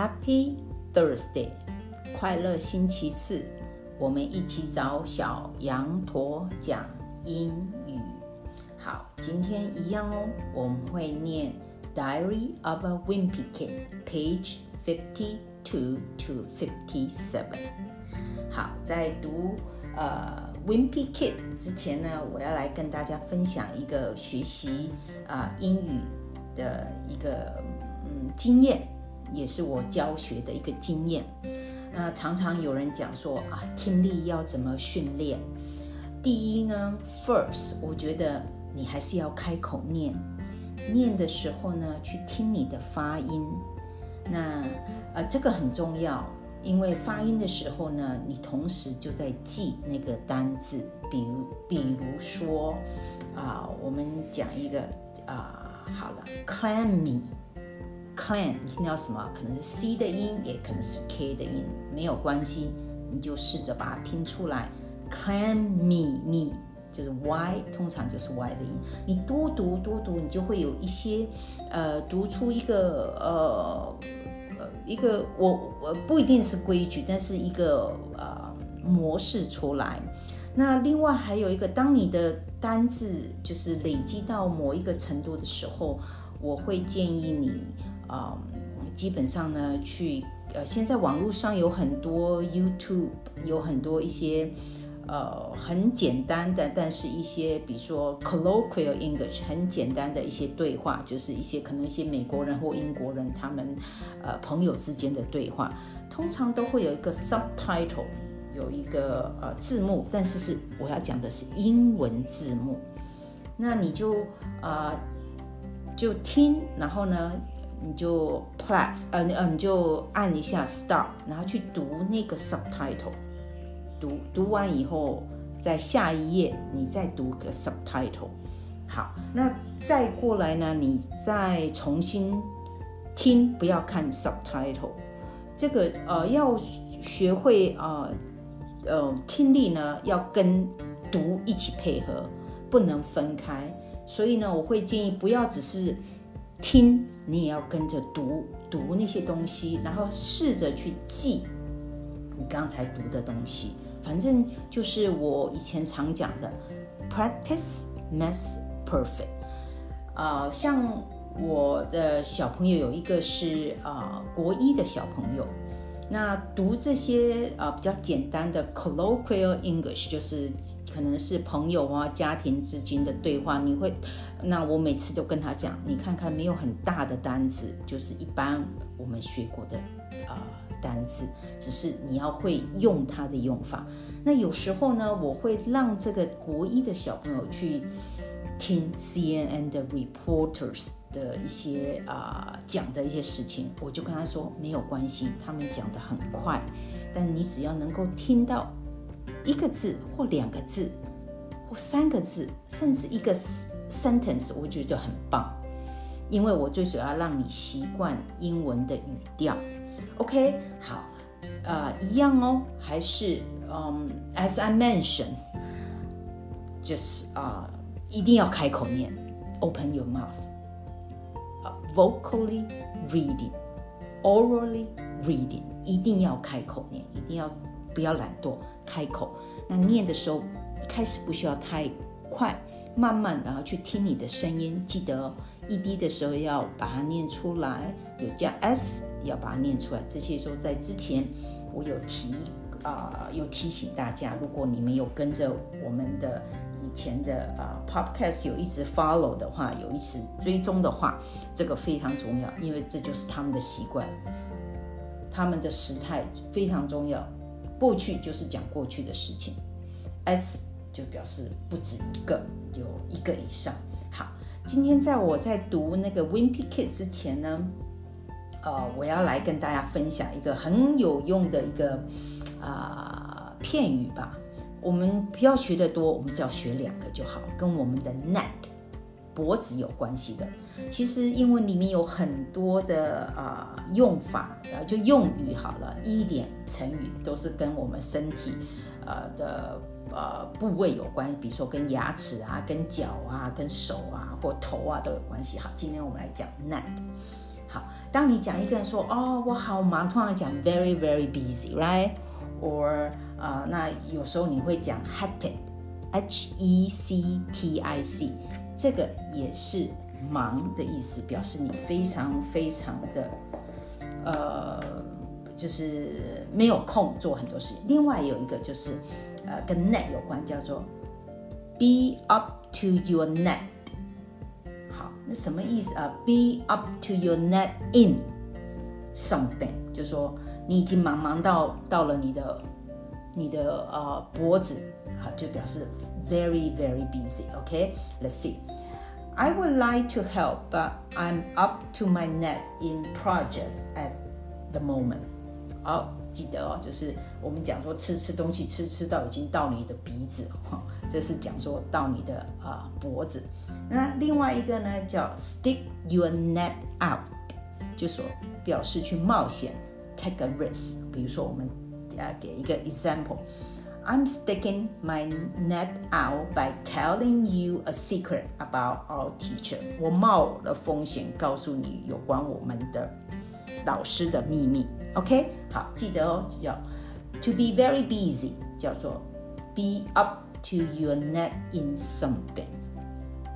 Happy Thursday，快乐星期四，我们一起找小羊驼讲英语。好，今天一样哦，我们会念《Diary of a Wimpy Kid》，page fifty two to fifty seven。好，在读呃《Wimpy Kid》之前呢，我要来跟大家分享一个学习啊、英语的一个嗯经验。也是我教学的一个经验。那常常有人讲说啊，听力要怎么训练？第一呢，first，我觉得你还是要开口念，念的时候呢，去听你的发音。那呃，这个很重要，因为发音的时候呢，你同时就在记那个单字。比如，比如说啊，我们讲一个啊，好了，clammy。clam，你听到什么？可能是 c 的音，也可能是 k 的音，没有关系，你就试着把它拼出来。clam me me 就是 y，通常就是 y 的音。你多读多读，你就会有一些呃，读出一个呃呃一个我我不一定是规矩，但是一个呃模式出来。那另外还有一个，当你的单字就是累积到某一个程度的时候，我会建议你。啊，基本上呢，去呃，现在网络上有很多 YouTube，有很多一些呃很简单的，但是一些比如说 colloquial English 很简单的一些对话，就是一些可能一些美国人或英国人他们呃朋友之间的对话，通常都会有一个 subtitle，有一个呃字幕，但是是我要讲的是英文字幕，那你就啊就听，然后呢。你就 plus 呃呃你就按一下 stop，然后去读那个 subtitle，读读完以后，在下一页你再读个 subtitle。好，那再过来呢，你再重新听，不要看 subtitle。这个呃要学会呃呃听力呢要跟读一起配合，不能分开。所以呢，我会建议不要只是。听，你也要跟着读读那些东西，然后试着去记你刚才读的东西。反正就是我以前常讲的，practice makes perfect。啊，像我的小朋友有一个是啊国一的小朋友。那读这些呃比较简单的 colloquial English，就是可能是朋友啊、家庭之间的对话，你会，那我每次都跟他讲，你看看没有很大的单字，就是一般我们学过的啊单字，只是你要会用它的用法。那有时候呢，我会让这个国一的小朋友去。听 CNN 的 reporters 的一些啊讲的一些事情，我就跟他说没有关系，他们讲的很快，但你只要能够听到一个字或两个字或三个字，甚至一个 sentence，我觉得很棒，因为我最主要让你习惯英文的语调。OK，好，呃，一样哦，还是嗯，as I mentioned，就是啊。一定要开口念，open your mouth。啊，vocally reading，orally reading，一定要开口念，一定要不要懒惰，开口。那念的时候，一开始不需要太快，慢慢然后去听你的声音。记得哦 ed 的时候要把它念出来，有加 s 要把它念出来。这些时候在之前我有提啊，有提醒大家，如果你们有跟着我们的。以前的呃 podcast 有一直 follow 的话，有一直追踪的话，这个非常重要，因为这就是他们的习惯，他们的时态非常重要。过去就是讲过去的事情，s 就表示不止一个，有一个以上。好，今天在我在读那个 Wimpy Kid 之前呢，呃，我要来跟大家分享一个很有用的一个啊片语吧。我们不要学的多，我们只要学两个就好，跟我们的 neck 脖子有关系的。其实英文里面有很多的啊用法，啊就用语好了，一点成语都是跟我们身体呃的呃部位有关，比如说跟牙齿啊、跟脚啊、跟手啊或头啊都有关系。好，今天我们来讲 neck。好，当你讲一个人说哦我好忙，通常讲 very very busy，right？，or 呃，那有时候你会讲 hectic，h-e-c-t-i-c，这个也是忙的意思，表示你非常非常的呃，就是没有空做很多事情。另外有一个就是呃，跟 net 有关，叫做 be up to your net。好，那什么意思啊？be up to your net in。Something 就说你已经忙忙到到了你的。你的呃脖子，好，就表示 very very busy。OK，let's see。I would like to help, but I'm up to my neck in projects at the moment。好，记得哦，就是我们讲说吃吃东西吃吃到已经到你的鼻子，哈，这是讲说到你的啊脖子。那另外一个呢叫 stick your neck out，就说表示去冒险 ，take a risk。比如说我们。呃，给一个 example。I'm sticking my neck out by telling you a secret about our teacher。我冒了风险告诉你有关我们的老师的秘密。OK，好，记得哦，叫 to be very busy，叫做 be up to your neck in something。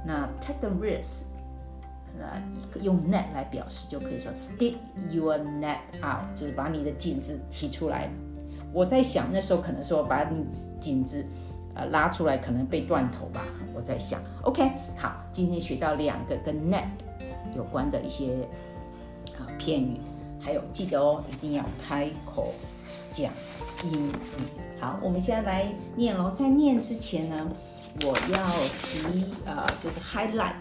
那 take a risk， 那用 net 来表示就可以说 stick your net out，就是把你的颈子提出来。我在想，那时候可能说把你颈子，呃拉出来，可能被断头吧。我在想，OK，好，今天学到两个跟 net 有关的一些啊片语，还有记得哦，一定要开口讲英语。好，我们现在来念喽。在念之前呢，我要提呃，就是 highlight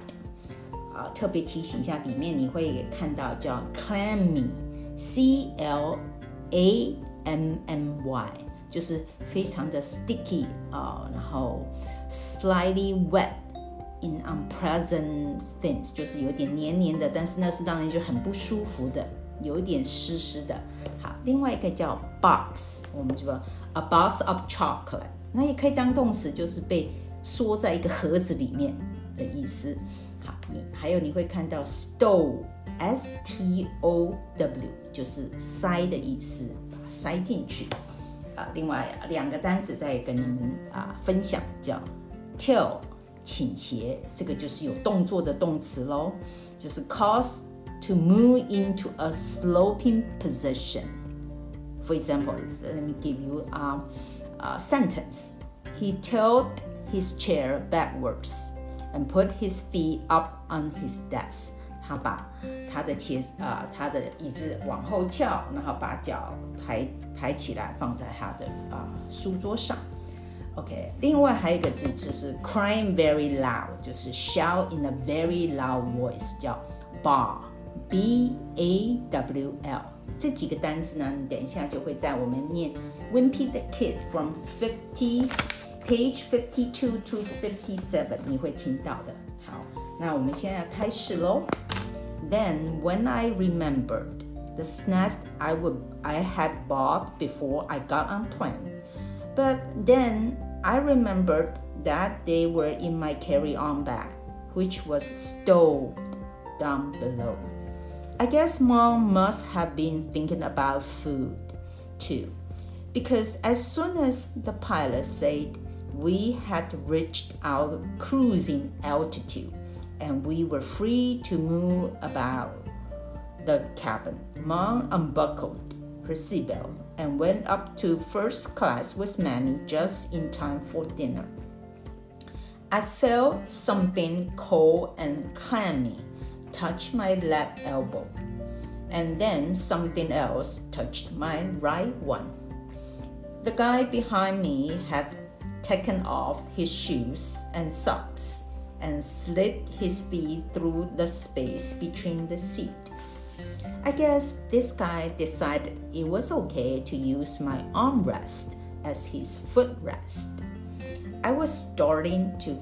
啊，特别提醒一下，里面你会看到叫 clammy，C L A。M M Y 就是非常的 sticky 啊，然后 slightly wet in unpleasant things 就是有点黏黏的，但是那是让人就很不舒服的，有一点湿湿的。好，另外一个叫 box，我们就说 a box of chocolate，那也可以当动词，就是被缩在一个盒子里面的意思。好，你还有你会看到 stow，S T O W 就是塞的意思。把它塞进去，啊，另外两个单词再跟你们啊分享，叫 tilt 倾斜，这个就是有动作的动词喽，就是 cause to move into a sloping position。For example, let me give you a, a sentence. He tilted his chair backwards and put his feet up on his desk. 他把他的切啊，他的椅子往后翘，然后把脚抬抬起来，放在他的啊书桌上。OK，另外还有一个字就是 crying very loud，就是 shout in a very loud voice，叫 bar，b a w l。这几个单词呢，你等一下就会在我们念 Wimpy the Kid from fifty page fifty two to fifty seven，你会听到的。好，那我们现在开始喽。Then, when I remembered the snacks I would I had bought before I got on plane, but then I remembered that they were in my carry-on bag, which was stowed down below. I guess mom must have been thinking about food too, because as soon as the pilot said we had reached our cruising altitude, and we were free to move about the cabin. Mom unbuckled her seatbelt and went up to first class with Mammy just in time for dinner. I felt something cold and clammy touch my left elbow, and then something else touched my right one. The guy behind me had taken off his shoes and socks and slid his feet through the space between the seats. I guess this guy decided it was okay to use my armrest as his footrest. I was starting to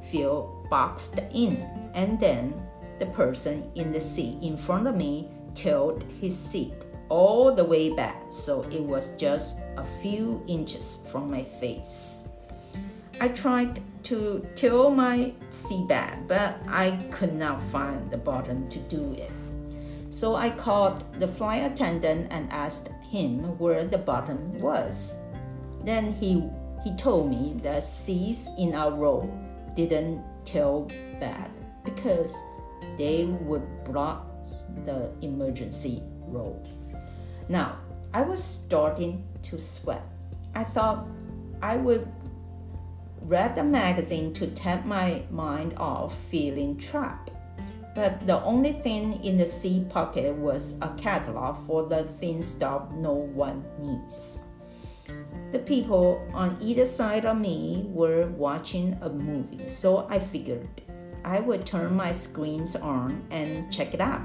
feel boxed in, and then the person in the seat in front of me tilted his seat all the way back so it was just a few inches from my face. I tried to tilt my seat back, but I could not find the button to do it. So I called the flight attendant and asked him where the button was. Then he he told me the seats in our row didn't tell bad because they would block the emergency row. Now I was starting to sweat. I thought I would read the magazine to take my mind off feeling trapped. But the only thing in the seat pocket was a catalog for the thin stuff no one needs. The people on either side of me were watching a movie, so I figured I would turn my screens on and check it out.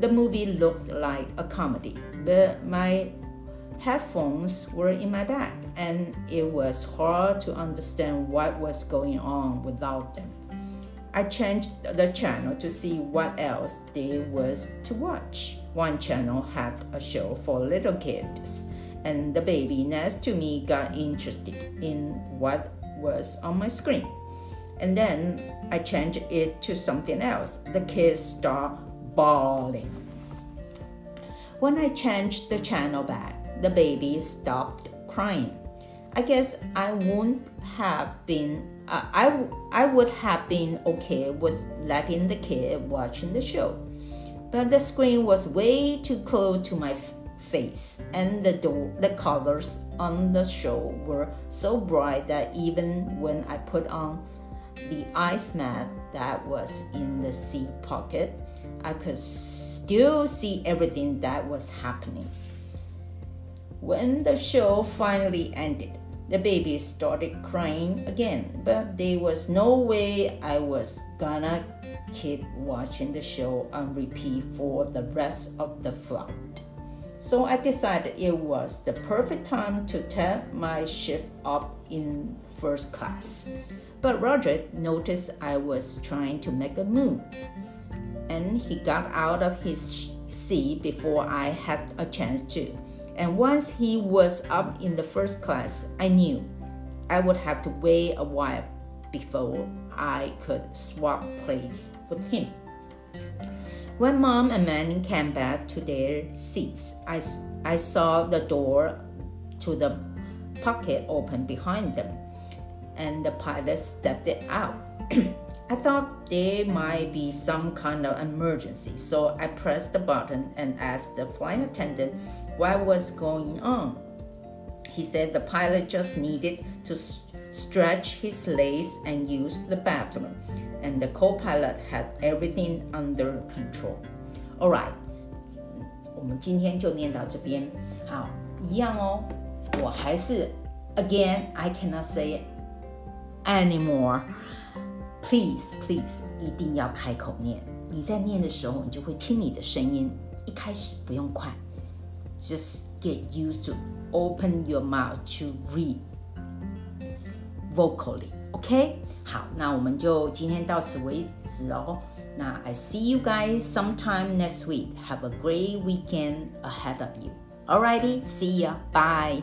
The movie looked like a comedy, but my headphones were in my bag and it was hard to understand what was going on without them. I changed the channel to see what else there was to watch. One channel had a show for little kids, and the baby next to me got interested in what was on my screen. And then I changed it to something else. The kids start bawling. When I changed the channel back, the baby stopped crying. I guess I wouldn't have been uh, I, I would have been okay with letting the kid watching the show. But the screen was way too close to my face, and the, door, the colors on the show were so bright that even when I put on the ice mat that was in the seat pocket, I could still see everything that was happening. When the show finally ended, the baby started crying again, but there was no way I was gonna keep watching the show on repeat for the rest of the flight. So I decided it was the perfect time to take my shift up in first class. But Roger noticed I was trying to make a move, and he got out of his seat before I had a chance to. And once he was up in the first class, I knew I would have to wait a while before I could swap place with him. When Mom and Manning came back to their seats, I, I saw the door to the pocket open behind them, and the pilot stepped out. I thought there might be some kind of emergency, so I pressed the button and asked the flight attendant what was going on. He said the pilot just needed to stretch his legs and use the bathroom, and the co pilot had everything under control. Alright，我们今天就念到这边。好，一样哦，我还是 again I cannot say anymore。 Please, please，一定要开口念。你在念的时候，你就会听你的声音。一开始不用快，just get used to open your mouth to read vocally. OK，好，那我们就今天到此为止哦。那 I see you guys sometime next week. Have a great weekend ahead of you. Alrighty, see ya. Bye.